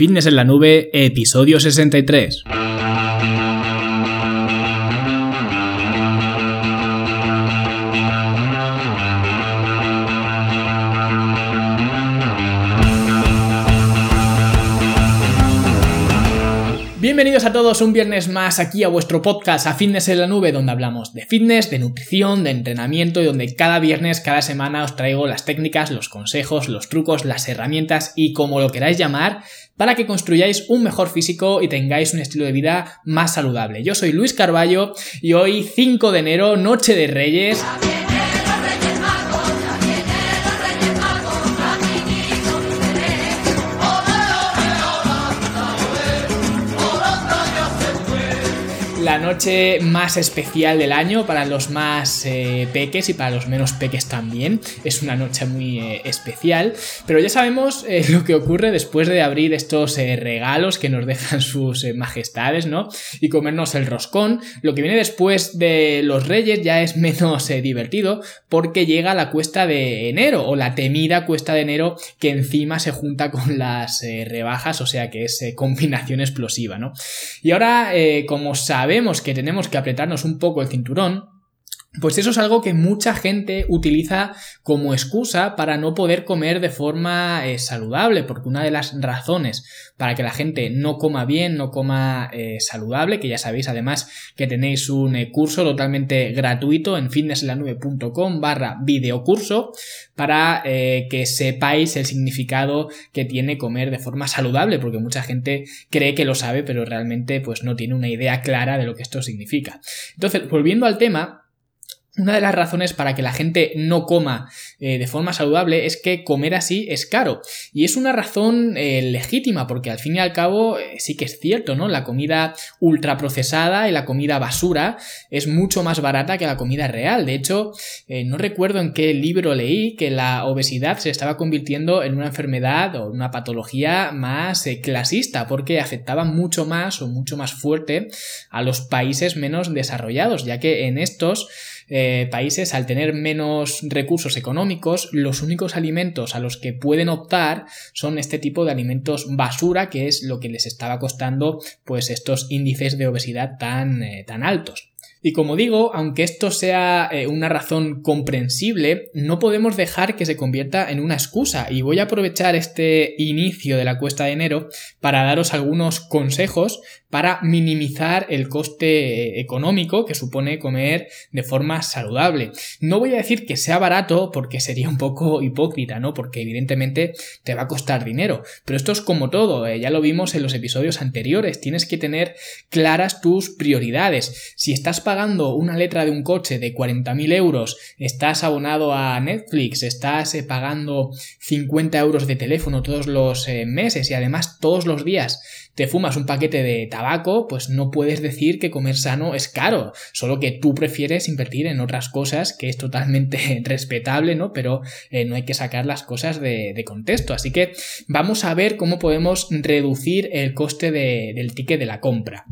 Fitness en la Nube, episodio 63. Bienvenidos a todos un viernes más aquí a vuestro podcast a Fitness en la Nube, donde hablamos de fitness, de nutrición, de entrenamiento y donde cada viernes, cada semana os traigo las técnicas, los consejos, los trucos, las herramientas y como lo queráis llamar para que construyáis un mejor físico y tengáis un estilo de vida más saludable. Yo soy Luis Carballo y hoy 5 de enero, Noche de Reyes. La noche más especial del año para los más eh, peques y para los menos peques también. Es una noche muy eh, especial. Pero ya sabemos eh, lo que ocurre después de abrir estos regalos que nos dejan sus majestades, ¿no? Y comernos el roscón. Lo que viene después de los reyes ya es menos divertido porque llega la cuesta de enero o la temida cuesta de enero que encima se junta con las rebajas, o sea que es combinación explosiva, ¿no? Y ahora, como sabemos, que tenemos que apretarnos un poco el cinturón, pues eso es algo que mucha gente utiliza como excusa para no poder comer de forma eh, saludable, porque una de las razones para que la gente no coma bien, no coma eh, saludable, que ya sabéis además que tenéis un eh, curso totalmente gratuito en fitnesslanube.com barra videocurso para que sepáis el significado que tiene comer de forma saludable, porque mucha gente cree que lo sabe, pero realmente pues no tiene una idea clara de lo que esto significa. Entonces, volviendo al tema, una de las razones para que la gente no coma eh, de forma saludable es que comer así es caro. Y es una razón eh, legítima, porque al fin y al cabo eh, sí que es cierto, ¿no? La comida ultraprocesada y la comida basura es mucho más barata que la comida real. De hecho, no recuerdo en qué libro leí que la obesidad se estaba convirtiendo en una enfermedad o una patología más clasista, porque afectaba mucho más o mucho más fuerte a los países menos desarrollados, ya que en estos eh, países, al tener menos recursos económicos, los únicos alimentos a los que pueden optar son este tipo de alimentos basura, que es lo que les estaba costando pues estos índices de obesidad tan, eh, tan altos. Y como digo, aunque esto sea eh, una razón comprensible, no podemos dejar que se convierta en una excusa. Y voy a aprovechar este inicio de la cuesta de enero para daros algunos consejos para minimizar el coste eh, económico que supone comer de forma saludable. No voy a decir que sea barato porque sería un poco hipócrita, ¿no? Porque evidentemente te va a costar dinero. Pero esto es como todo, eh, ya lo vimos en los episodios anteriores. Tienes que tener claras tus prioridades. Si estás pagando una letra de un coche de 40.000 euros, estás abonado a Netflix, estás eh, pagando 50 euros de teléfono todos los eh, meses y además todos los días te fumas un paquete de tabaco, pues no puedes decir que comer sano es caro, solo que tú prefieres invertir en otras cosas, que es totalmente respetable, ¿no? Pero eh, no hay que sacar las cosas de, contexto. Así que vamos a ver cómo podemos reducir el coste del ticket de la compra.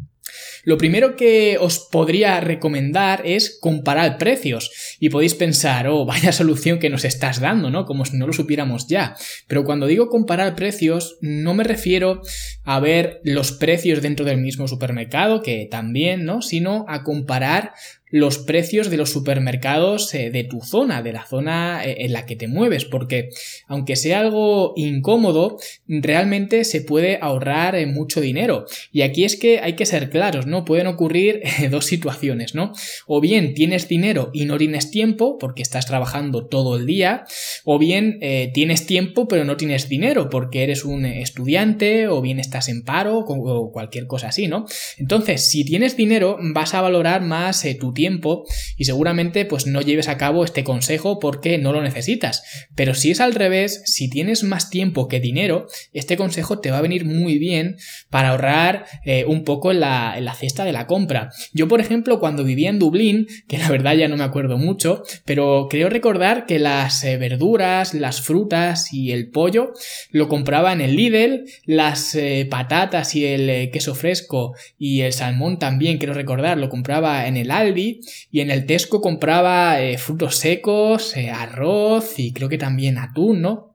Lo primero que os podría recomendar es comparar precios y podéis pensar, oh, vaya solución que nos estás dando, ¿no? Como si no lo supiéramos ya. Pero cuando digo comparar precios, no me refiero a ver los precios dentro del mismo supermercado, que también, ¿no? Sino a comparar los precios de los supermercados eh, de tu zona, de la zona eh, en la que te mueves, porque aunque sea algo incómodo, realmente se puede ahorrar eh, mucho dinero. Y aquí es que hay que ser claros, ¿no? Pueden ocurrir dos situaciones, ¿no? O bien tienes dinero y no tienes tiempo porque estás trabajando todo el día, o bien tienes tiempo pero no tienes dinero porque eres un estudiante, o bien estás en paro, o cualquier cosa así, ¿no? Entonces, si tienes dinero, vas a valorar más tu tiempo y seguramente pues no lleves a cabo este consejo porque no lo necesitas. Pero si es al revés, si tienes más tiempo que dinero, este consejo te va a venir muy bien para ahorrar eh, un poco en la, en la cesta de la compra. Yo, por ejemplo, cuando vivía en Dublín, que la verdad ya no me acuerdo mucho, pero creo recordar que las eh, verduras, las frutas y el pollo lo compraba en el Lidl, las eh, patatas y el queso fresco y el salmón también, quiero recordar, lo compraba en el Aldi y en el Tesco compraba eh, frutos secos, eh, arroz y creo que también atún, ¿no?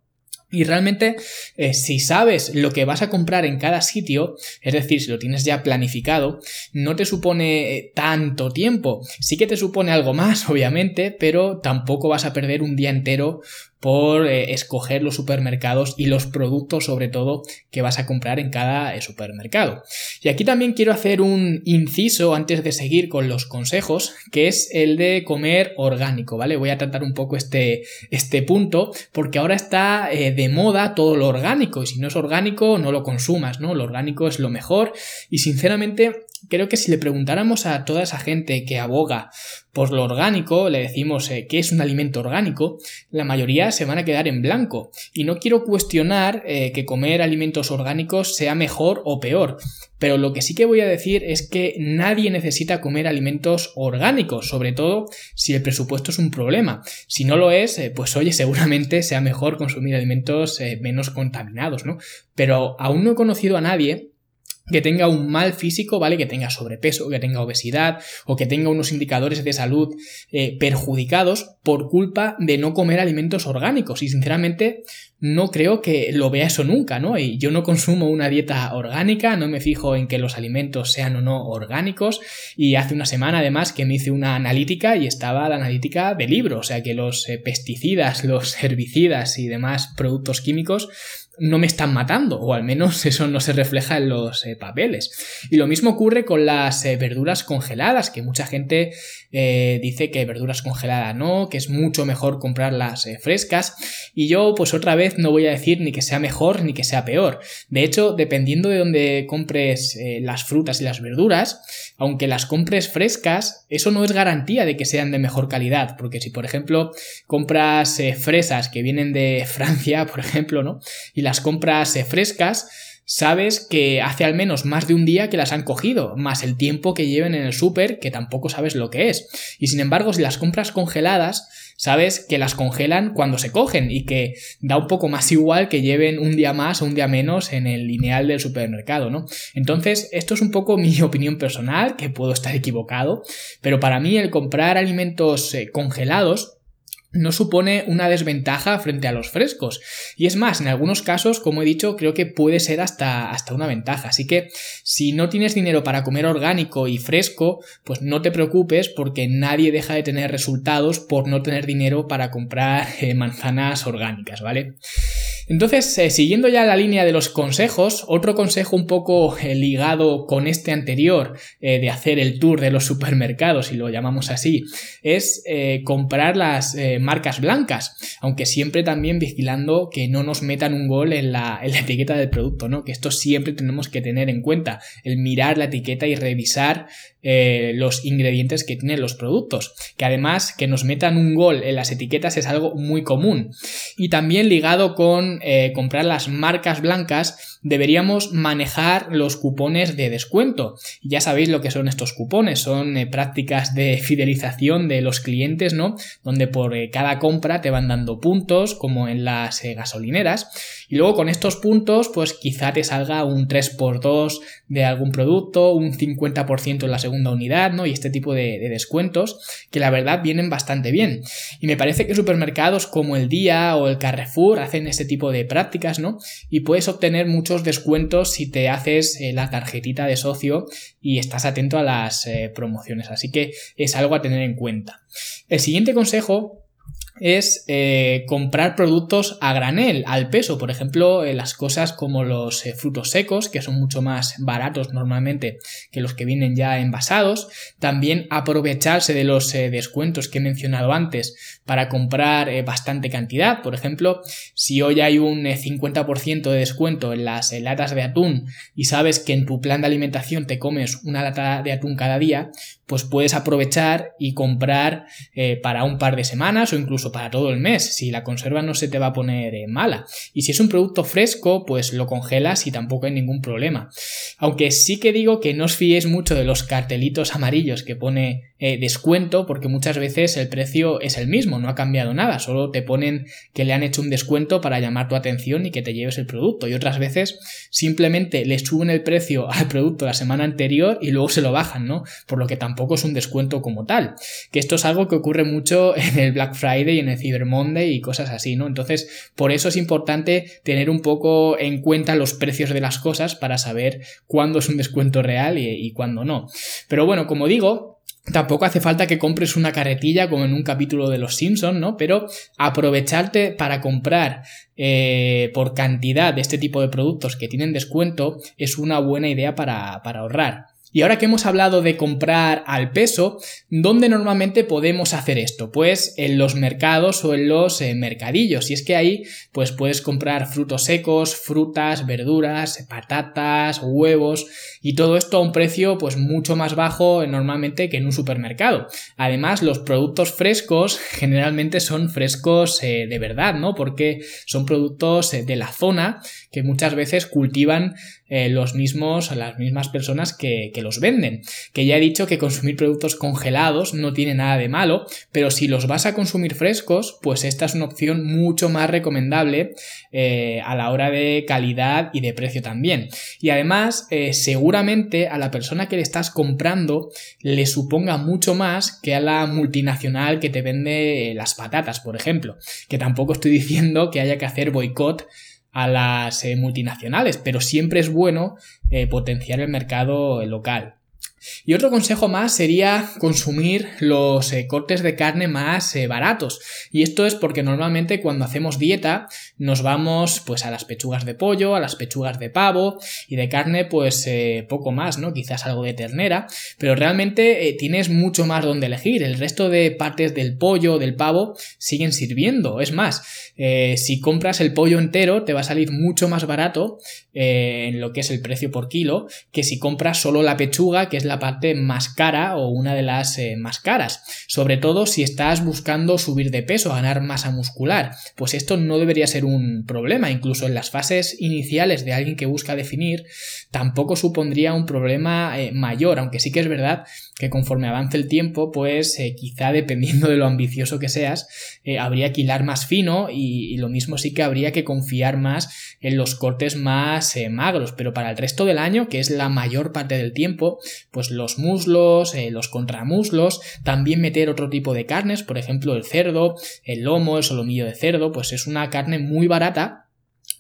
Y realmente, eh, si sabes lo que vas a comprar en cada sitio, es decir, si lo tienes ya planificado, no te supone tanto tiempo. Sí que te supone algo más, obviamente, pero tampoco vas a perder un día entero por eh, escoger los supermercados y los productos sobre todo que vas a comprar en cada eh, supermercado. Y aquí también quiero hacer un inciso antes de seguir con los consejos, que es el de comer orgánico, ¿vale? Voy a tratar un poco este, este punto porque ahora está eh, de moda todo lo orgánico y si no es orgánico no lo consumas, ¿no? Lo orgánico es lo mejor y sinceramente creo que si le preguntáramos a toda esa gente que aboga por lo orgánico, le decimos eh, qué es un alimento orgánico, la mayoría se van a quedar en blanco. Y no quiero cuestionar eh, que comer alimentos orgánicos sea mejor o peor, pero lo que sí que voy a decir es que nadie necesita comer alimentos orgánicos, sobre todo si el presupuesto es un problema. Si no lo es, eh, pues oye, seguramente sea mejor consumir alimentos menos contaminados, ¿no? Pero aún no he conocido a nadie que tenga un mal físico, ¿vale? Que tenga sobrepeso, que tenga obesidad o que tenga unos indicadores de salud eh, perjudicados por culpa de no comer alimentos orgánicos. Y sinceramente no creo que lo vea eso nunca, ¿no? Y yo no consumo una dieta orgánica, no me fijo en que los alimentos sean o no orgánicos. Y hace una semana además que me hice una analítica y estaba la analítica de libro, o sea que los eh, pesticidas, los herbicidas y demás productos químicos no me están matando, o al menos eso no se refleja en los eh, papeles. Y lo mismo ocurre con las eh, verduras congeladas, que mucha gente eh, dice que verduras congeladas no, que es mucho mejor comprarlas frescas. Y yo, pues otra vez, no voy a decir ni que sea mejor ni que sea peor. De hecho, dependiendo de dónde compres las frutas y las verduras, aunque las compres frescas, eso no es garantía de que sean de mejor calidad, porque si por ejemplo compras fresas que vienen de Francia, por ejemplo, ¿no? Las compras eh, frescas, sabes que hace al menos más de un día que las han cogido, más el tiempo que lleven en el súper, que tampoco sabes lo que es. Y sin embargo, si las compras congeladas, sabes que las congelan cuando se cogen y que da un poco más igual que lleven un día más o un día menos en el lineal del supermercado, ¿no? Entonces, esto es un poco mi opinión personal, que puedo estar equivocado, pero para mí el comprar alimentos eh, congelados no supone una desventaja frente a los frescos. Y es más, en algunos casos, como he dicho, creo que puede ser hasta, hasta una ventaja. Así que si no tienes dinero para comer orgánico y fresco, pues no te preocupes porque nadie deja de tener resultados por no tener dinero para comprar eh, manzanas orgánicas, ¿vale? Entonces, eh, siguiendo ya la línea de los consejos, otro consejo un poco eh, ligado con este anterior de hacer el tour de los supermercados, si lo llamamos así, es comprar las marcas blancas, aunque siempre también vigilando que no nos metan un gol en la, etiqueta del producto, ¿no? Que esto siempre tenemos que tener en cuenta, el mirar la etiqueta y revisar eh, los ingredientes que tienen los productos, que además que nos metan un gol en las etiquetas es algo muy común. Y también ligado con eh, comprar las marcas blancas, deberíamos manejar los cupones de descuento. Ya sabéis lo que son estos cupones, son eh, prácticas de fidelización de los clientes, ¿no? Donde por eh, cada compra te van dando puntos, como en las gasolineras. Y luego con estos puntos, pues quizá te salga un 3x2 de algún producto, un 50% en la segunda unidad, ¿no? Y este tipo de, de descuentos, que la verdad vienen bastante bien. Y me parece que supermercados como el Día o el Carrefour hacen este tipo de prácticas, ¿no? Y puedes obtener mucho descuentos si te haces eh, la tarjetita de socio y estás atento a las eh, promociones. Así que es algo a tener en cuenta. El siguiente consejo es eh, comprar productos a granel, al peso. Por ejemplo, las cosas como los frutos secos, que son mucho más baratos normalmente que los que vienen ya envasados. También aprovecharse de los descuentos que he mencionado antes para comprar bastante cantidad. Por ejemplo, si hoy hay un 50% de descuento en las latas de atún y sabes que en tu plan de alimentación te comes una lata de atún cada día, pues puedes aprovechar y comprar para un par de semanas o incluso para todo el mes, si la conserva no se te va a poner eh, mala. Y si es un producto fresco, pues lo congelas y tampoco hay ningún problema. Aunque sí que digo que no os fiéis mucho de los cartelitos amarillos que pone eh, descuento, porque muchas veces el precio es el mismo. No ha cambiado nada, solo te ponen que le han hecho un descuento para llamar tu atención y que te lleves el producto. Y otras veces simplemente le suben el precio al producto la semana anterior y luego se lo bajan, ¿no? Por lo que tampoco es un descuento como tal. Que esto es algo que ocurre mucho en el Black Friday, en el Cyber Monday y cosas así, ¿no? Entonces, por eso es importante tener un poco en cuenta los precios de las cosas para saber cuándo es un descuento real y, y cuándo no. Pero bueno, como digo, Tampoco hace falta que compres una carretilla como en un capítulo de Los Simpsons, ¿no? Pero aprovecharte para comprar eh, por cantidad de este tipo de productos que tienen descuento es una buena idea para, para ahorrar. Y ahora que hemos hablado de comprar al peso, ¿dónde normalmente podemos hacer esto? Pues en los mercados o en los eh, mercadillos. Y es que ahí pues puedes comprar frutos secos, frutas, verduras, patatas, huevos y todo esto a un precio pues mucho más bajo normalmente que en un supermercado. Además, los productos frescos generalmente son frescos eh, de verdad, ¿no? Porque son productos eh, de la zona que muchas veces cultivan eh, los mismos, las mismas personas que, que, los venden. Que ya he dicho que consumir productos congelados no tiene nada de malo, pero si los vas a consumir frescos, pues esta es una opción mucho más recomendable eh, a la hora de calidad y de precio también. Y además, eh, seguramente a la persona que le estás comprando le suponga mucho más que a la multinacional que te vende las patatas, por ejemplo. Que tampoco estoy diciendo que haya que hacer boicot a las eh, multinacionales, pero siempre es bueno eh, potenciar el mercado local. Y otro consejo más sería consumir los eh, cortes de carne más eh, baratos. Y esto es porque normalmente cuando hacemos dieta nos vamos pues a las pechugas de pollo, a las pechugas de pavo y de carne pues eh, poco más, ¿no? Quizás algo de ternera, pero realmente tienes mucho más donde elegir. El resto de partes del pollo, del pavo siguen sirviendo. Es más, si compras el pollo entero te va a salir mucho más barato en lo que es el precio por kilo que si compras solo la pechuga que es la parte más cara o una de las eh, más caras. Sobre todo si estás buscando subir de peso, ganar masa muscular. Pues esto no debería ser un problema. Incluso en las fases iniciales de alguien que busca definir, tampoco supondría un problema eh, mayor. Aunque sí que es verdad que conforme avance el tiempo, pues eh, quizá dependiendo de lo ambicioso que seas, habría que hilar más fino y, y, lo mismo sí que habría que confiar más en los cortes más magros. Pero para el resto del año, que es la mayor parte del tiempo, pues pues los muslos, eh, los contramuslos, también meter otro tipo de carnes, por ejemplo el cerdo, el lomo, el solomillo de cerdo, pues es una carne muy barata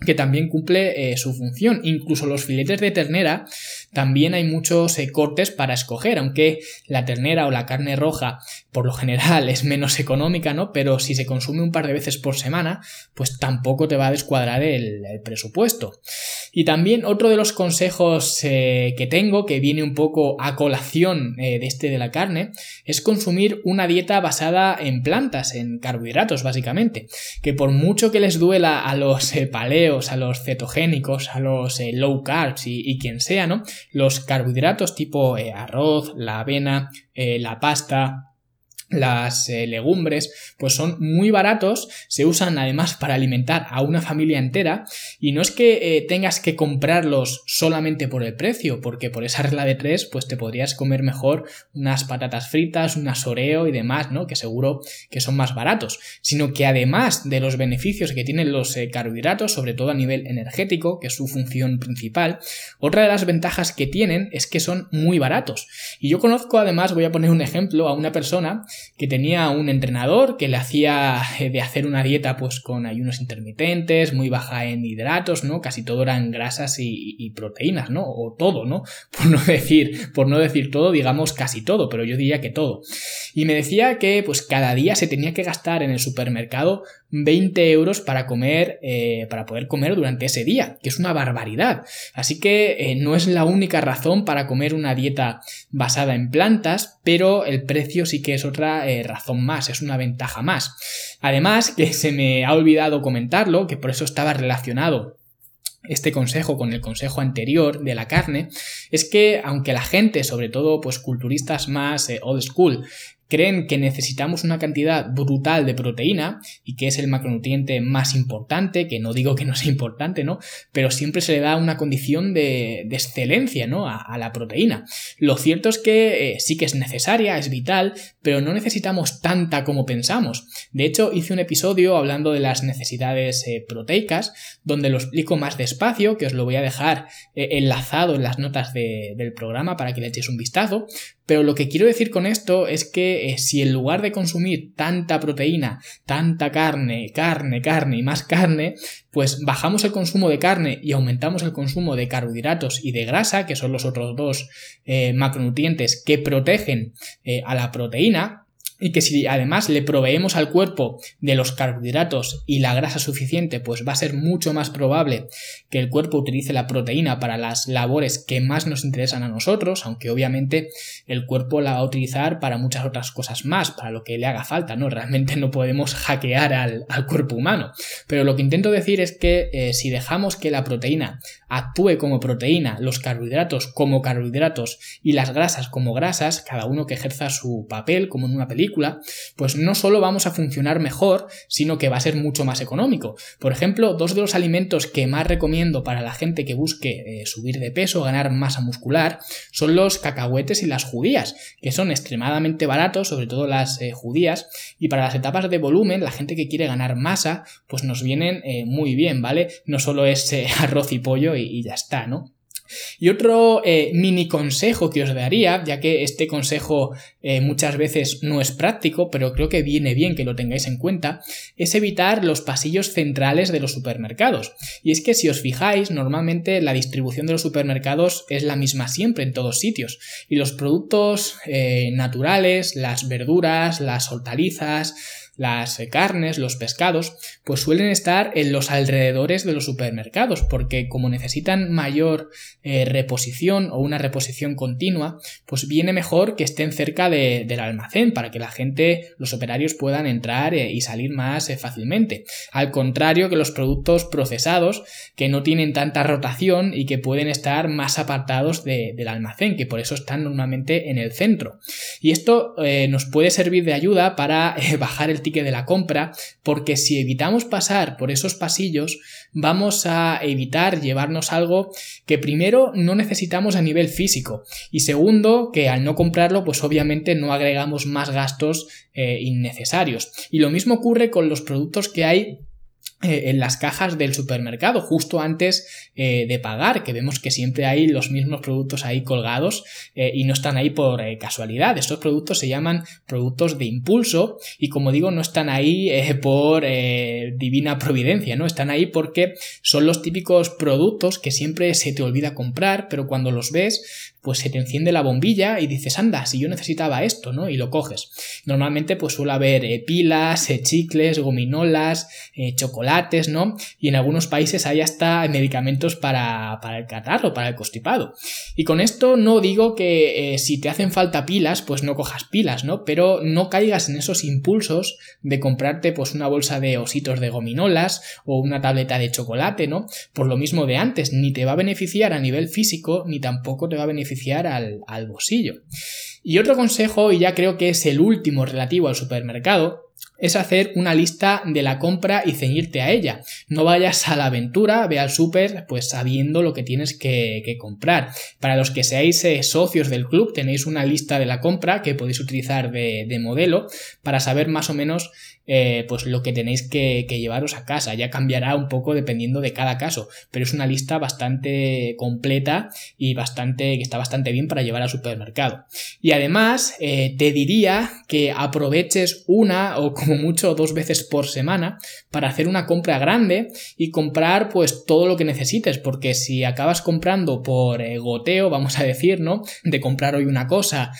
que también cumple eh, su función. Incluso los filetes de ternera también hay muchos eh, cortes para escoger, aunque la ternera o la carne roja por lo general es menos económica, ¿no? Pero si se consume un par de veces por semana, pues tampoco te va a descuadrar el, presupuesto. Y también otro de los consejos eh, que tengo, que viene un poco a colación de este de la carne, es consumir una dieta basada en plantas, en carbohidratos básicamente, que por mucho que les duela a los a los cetogénicos, a los eh, low carbs y, quien sea, ¿no? Los carbohidratos tipo eh, arroz, la avena, eh, la pasta, las eh, legumbres pues son muy baratos, se usan además para alimentar a una familia entera y no es que eh, tengas que comprarlos solamente por el precio, porque por esa regla de tres pues te podrías comer mejor unas patatas fritas, un oreo y demás, ¿no? Que seguro que son más baratos, sino que además de los beneficios que tienen los eh, carbohidratos, sobre todo a nivel energético, que es su función principal, otra de las ventajas que tienen es que son muy baratos. Y yo conozco además, voy a poner un ejemplo, a una persona que tenía un entrenador que le hacía eh, de hacer una dieta pues con ayunos intermitentes, muy baja en hidratos, ¿no? Casi todo eran grasas y, proteínas, ¿no? O todo, ¿no? Por no decir, por no decir todo, digamos casi todo, pero yo diría que todo. Y me decía que pues cada día se tenía que gastar en el supermercado 20 euros para comer, eh, para poder comer durante ese día, que es una barbaridad. Así que eh, no es la única razón para comer una dieta basada en plantas, pero el precio sí que es otra eh, razón más, es una ventaja más. Además, que se me ha olvidado comentarlo, que por eso estaba relacionado este consejo con el consejo anterior de la carne es que aunque la gente, sobre todo pues culturistas más old school, creen que necesitamos una cantidad brutal de proteína y que es el macronutriente más importante, que no digo que no sea importante, ¿no? Pero siempre se le da una condición de, excelencia, ¿no? A, la proteína. Lo cierto es que eh, sí que es necesaria, es vital, pero no necesitamos tanta como pensamos. De hecho, hice un episodio hablando de las necesidades eh, proteicas, donde lo explico más despacio, que os lo voy a dejar eh, enlazado en las notas del programa para que le echéis un vistazo. Pero lo que quiero decir con esto es que eh, si en lugar de consumir tanta proteína, tanta carne, carne, carne y más carne, pues bajamos el consumo de carne y aumentamos el consumo de carbohidratos y de grasa, que son los otros dos macronutrientes que protegen a la proteína, y que si además le proveemos al cuerpo de los carbohidratos y la grasa suficiente, pues va a ser mucho más probable que el cuerpo utilice la proteína para las labores que más nos interesan a nosotros, aunque obviamente el cuerpo la va a utilizar para muchas otras cosas más, para lo que le haga falta, ¿no? Realmente no podemos hackear al, cuerpo humano. Pero lo que intento decir es que eh, si dejamos que la proteína actúe como proteína, los carbohidratos como carbohidratos y las grasas como grasas, cada uno que ejerza su papel como en una película, pues no solo vamos a funcionar mejor, sino que va a ser mucho más económico. Por ejemplo, dos de los alimentos que más recomiendo para la gente que busque eh, subir de peso, ganar masa muscular, son los cacahuetes y las judías, que son extremadamente baratos, sobre todo las eh, judías, y para las etapas de volumen, la gente que quiere ganar masa, pues nos vienen eh, muy bien, ¿vale? No solo es arroz y pollo y, y ya está, ¿no? Y otro eh, mini consejo que os daría, ya que este consejo eh, muchas veces no es práctico, pero creo que viene bien que lo tengáis en cuenta, es evitar los pasillos centrales de los supermercados. Y es que si os fijáis, normalmente la distribución de los supermercados es la misma siempre en todos sitios. Y los productos eh, naturales, las verduras, las hortalizas, las carnes, los pescados, pues suelen estar en los alrededores de los supermercados, porque como necesitan mayor eh, reposición o una reposición continua, pues viene mejor que estén cerca del almacén para que la gente, los operarios puedan entrar eh, y salir más eh, fácilmente. Al contrario que los productos procesados, que no tienen tanta rotación y que pueden estar más apartados del almacén, que por eso están normalmente en el centro. Y esto nos puede servir de ayuda para bajar el de la compra, porque si evitamos pasar por esos pasillos, vamos a evitar llevarnos algo que primero no necesitamos a nivel físico y segundo que al no comprarlo pues obviamente no agregamos más gastos eh, innecesarios. Y lo mismo ocurre con los productos que hay en las cajas del supermercado justo antes eh, de pagar que vemos que siempre hay los mismos productos ahí colgados eh, y no están ahí por casualidad estos productos se llaman productos de impulso y como digo no están ahí por divina providencia no están ahí porque son los típicos productos que siempre se te olvida comprar pero cuando los ves pues se te enciende la bombilla y dices, anda, si yo necesitaba esto, ¿no? Y lo coges. Normalmente pues suele haber eh, pilas, eh, chicles, gominolas, eh, ¿no? Y en algunos países hay hasta medicamentos para, para el catarro, para el constipado. Y con esto no digo que si te hacen falta pilas, pues no cojas pilas, ¿no? Pero no caigas en esos impulsos de comprarte pues una bolsa de ositos de gominolas o una tableta de chocolate, ¿no? Por lo mismo de antes, ni te va a beneficiar a nivel físico, ni tampoco te va a beneficiar al, al bolsillo. Y otro consejo, y ya creo que es el último relativo al supermercado, es hacer una lista de la compra y ceñirte a ella. No vayas a la aventura, ve al súper, pues sabiendo lo que tienes que, comprar. Para los que seáis eh, socios del club, tenéis una lista de la compra que podéis utilizar de modelo para saber más o menos eh, pues lo que tenéis que, llevaros a casa. Ya cambiará un poco dependiendo de cada caso, pero es una lista bastante completa y bastante, que está bastante bien para llevar al supermercado. Y además, eh, te diría que aproveches una o como mucho dos veces por semana para hacer una compra grande y comprar pues todo lo que necesites, porque si acabas comprando por eh, goteo, vamos a decir, ¿no? De comprar hoy una cosa,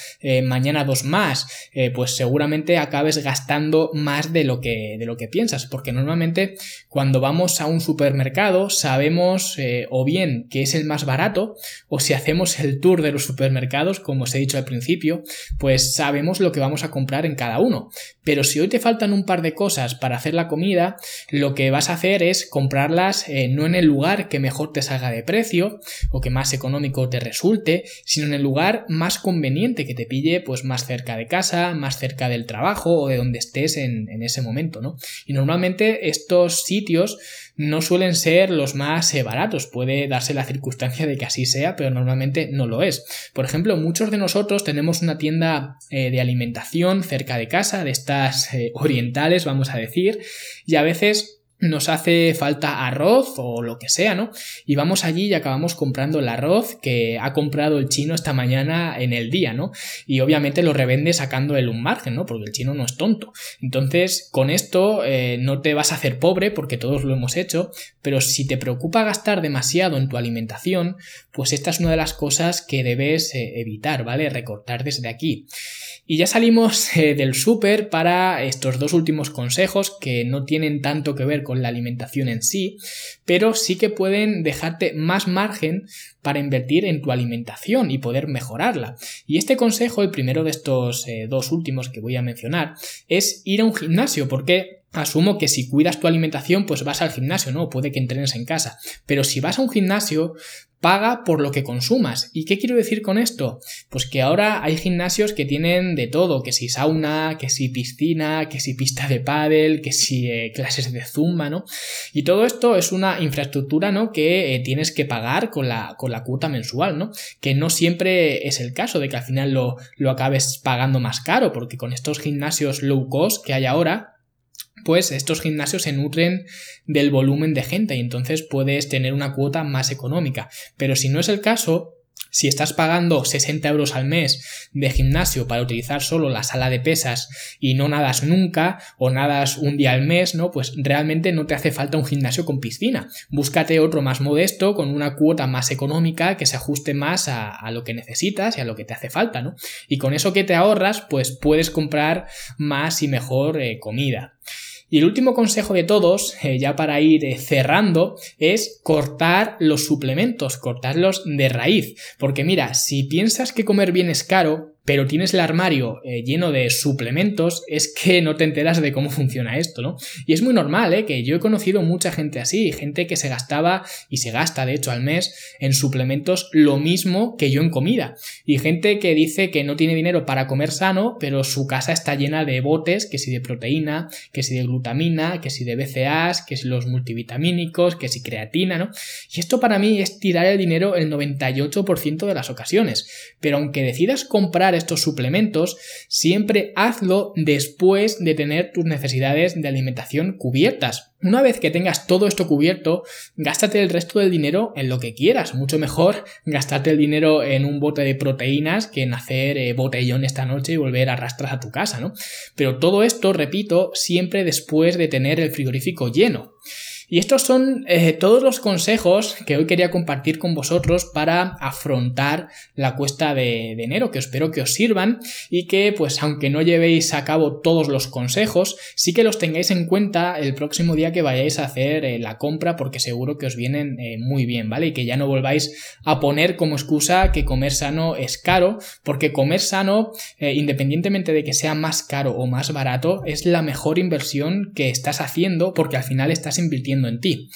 mañana dos más, pues seguramente acabes gastando más de lo que, de lo que piensas, porque normalmente cuando vamos a un supermercado sabemos eh, o bien que es el más barato, o si hacemos el tour de los supermercados, como os he dicho al principio, pues sabemos lo que vamos a comprar en cada uno. Pero si hoy te faltan un par de cosas para hacer la comida, lo que vas a hacer es comprarlas eh, no en el lugar que mejor te salga de precio o que más económico te resulte, sino en el lugar más conveniente que te pille pues más cerca de casa, más cerca del trabajo o de donde estés en, en ese momento, ¿no? Y normalmente estos sitios no suelen ser los más eh, baratos. Puede darse la circunstancia de que así sea, pero normalmente no lo es. Por ejemplo, muchos de nosotros tenemos una tienda eh, de alimentación cerca de casa, de estas eh, orientales, vamos a decir, y a veces nos hace falta arroz o lo que sea, ¿no? Y vamos allí y acabamos comprando el arroz que ha comprado el chino esta mañana en el día, ¿no? Y obviamente lo revende sacando él un margen, ¿no? Porque el chino no es tonto. Entonces, con esto eh, no te vas a hacer pobre porque todos lo hemos hecho, pero si te preocupa gastar demasiado en tu alimentación, pues esta es una de las cosas que debes eh, evitar, ¿vale? Recortar desde aquí. Y ya salimos eh, del súper para estos dos últimos consejos que no tienen tanto que ver con la alimentación en sí, pero sí que pueden dejarte más margen para invertir en tu alimentación y poder mejorarla. Y este consejo, el primero de estos eh, dos últimos que voy a mencionar, es ir a un gimnasio, porque asumo que si cuidas tu alimentación, pues vas al gimnasio, ¿no? Puede que entrenes en casa. Pero si vas a un gimnasio, paga por lo que consumas. ¿Y qué quiero decir con esto? Pues que ahora hay gimnasios que tienen de todo, que si sauna, que si piscina, que si pista de pádel, que si eh, clases de zumba, ¿no? Y todo esto es una infraestructura, ¿no? Que eh, tienes que pagar con la, con la cuota mensual, ¿no? Que no siempre es el caso de que al final lo, lo acabes pagando más caro, porque con estos gimnasios low cost que hay ahora, pues estos gimnasios se nutren del volumen de gente y entonces puedes tener una cuota más económica. Pero si no es el caso, si estás pagando 60 euros al mes de gimnasio para utilizar solo la sala de pesas y no nadas nunca o nadas un día al mes, ¿no? Pues realmente no te hace falta un gimnasio con piscina. Búscate otro más modesto con una cuota más económica que se ajuste más a, lo que necesitas y a lo que te hace falta, ¿no? Y con eso que te ahorras, pues puedes comprar más y mejor eh, comida. Y el último consejo de todos, eh, ya para ir eh, cerrando, es cortar los suplementos, cortarlos de raíz. Porque mira, si piensas que comer bien es caro, pero tienes el armario eh, lleno de suplementos, es que no te enteras de cómo funciona esto, ¿no? Y es muy normal, ¿eh? Que yo he conocido mucha gente así, gente que se gastaba y se gasta, de hecho, al mes en suplementos lo mismo que yo en comida. Y gente que dice que no tiene dinero para comer sano, pero su casa está llena de botes, que si de proteína, que si de glutamina, que si de BCAAs, que si los multivitamínicos, que si creatina, ¿no? Y esto para mí es tirar el dinero el 98% de las ocasiones. Pero aunque decidas comprar estos suplementos, siempre hazlo después de tener tus necesidades de alimentación cubiertas. Una vez que tengas todo esto cubierto, gástate el resto del dinero en lo que quieras. Mucho mejor gastarte el dinero en un bote de proteínas que en hacer eh, botellón esta noche y volver a arrastrar a tu casa, ¿no? Pero todo esto, repito, siempre después de tener el frigorífico lleno. Y estos son eh, todos los consejos que hoy quería compartir con vosotros para afrontar la cuesta de, enero, que espero que os sirvan y que, pues, aunque no llevéis a cabo todos los consejos, sí que los tengáis en cuenta el próximo día que vayáis a hacer eh, la compra, porque seguro que os vienen eh, muy bien, ¿vale? Y que ya no volváis a poner como excusa que comer sano es caro, porque comer sano, independientemente de que sea más caro o más barato, es la mejor inversión que estás haciendo, porque al final estás invirtiendo en ti.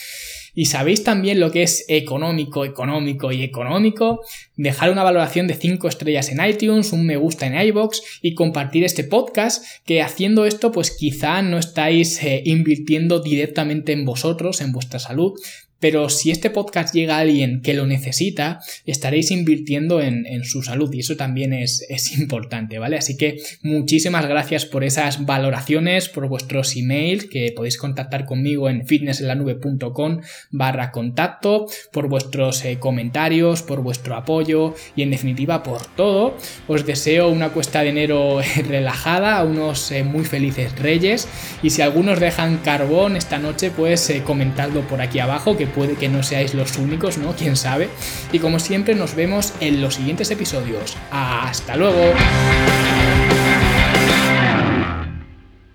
Y sabéis también lo que es económico, económico y económico. Dejar una valoración de 5 estrellas en iTunes, un me gusta en iBox y compartir este podcast. Que haciendo esto, pues quizá no estáis eh, invirtiendo directamente en vosotros, en vuestra salud, pero si este podcast llega a alguien que lo necesita, estaréis invirtiendo en, su salud y eso también es, es, importante, ¿vale? Así que muchísimas gracias por esas valoraciones, por vuestros emails, que podéis contactar conmigo en fitnessenlanube.com barra contacto, por vuestros eh, comentarios, por vuestro apoyo y en definitiva por todo. Os deseo una cuesta de enero relajada, unos eh, muy felices reyes y si algunos dejan carbón esta noche, pues eh, comentadlo por aquí abajo puede que no seáis los únicos, ¿no? Quién sabe. Y como siempre nos vemos en los siguientes episodios. Hasta luego.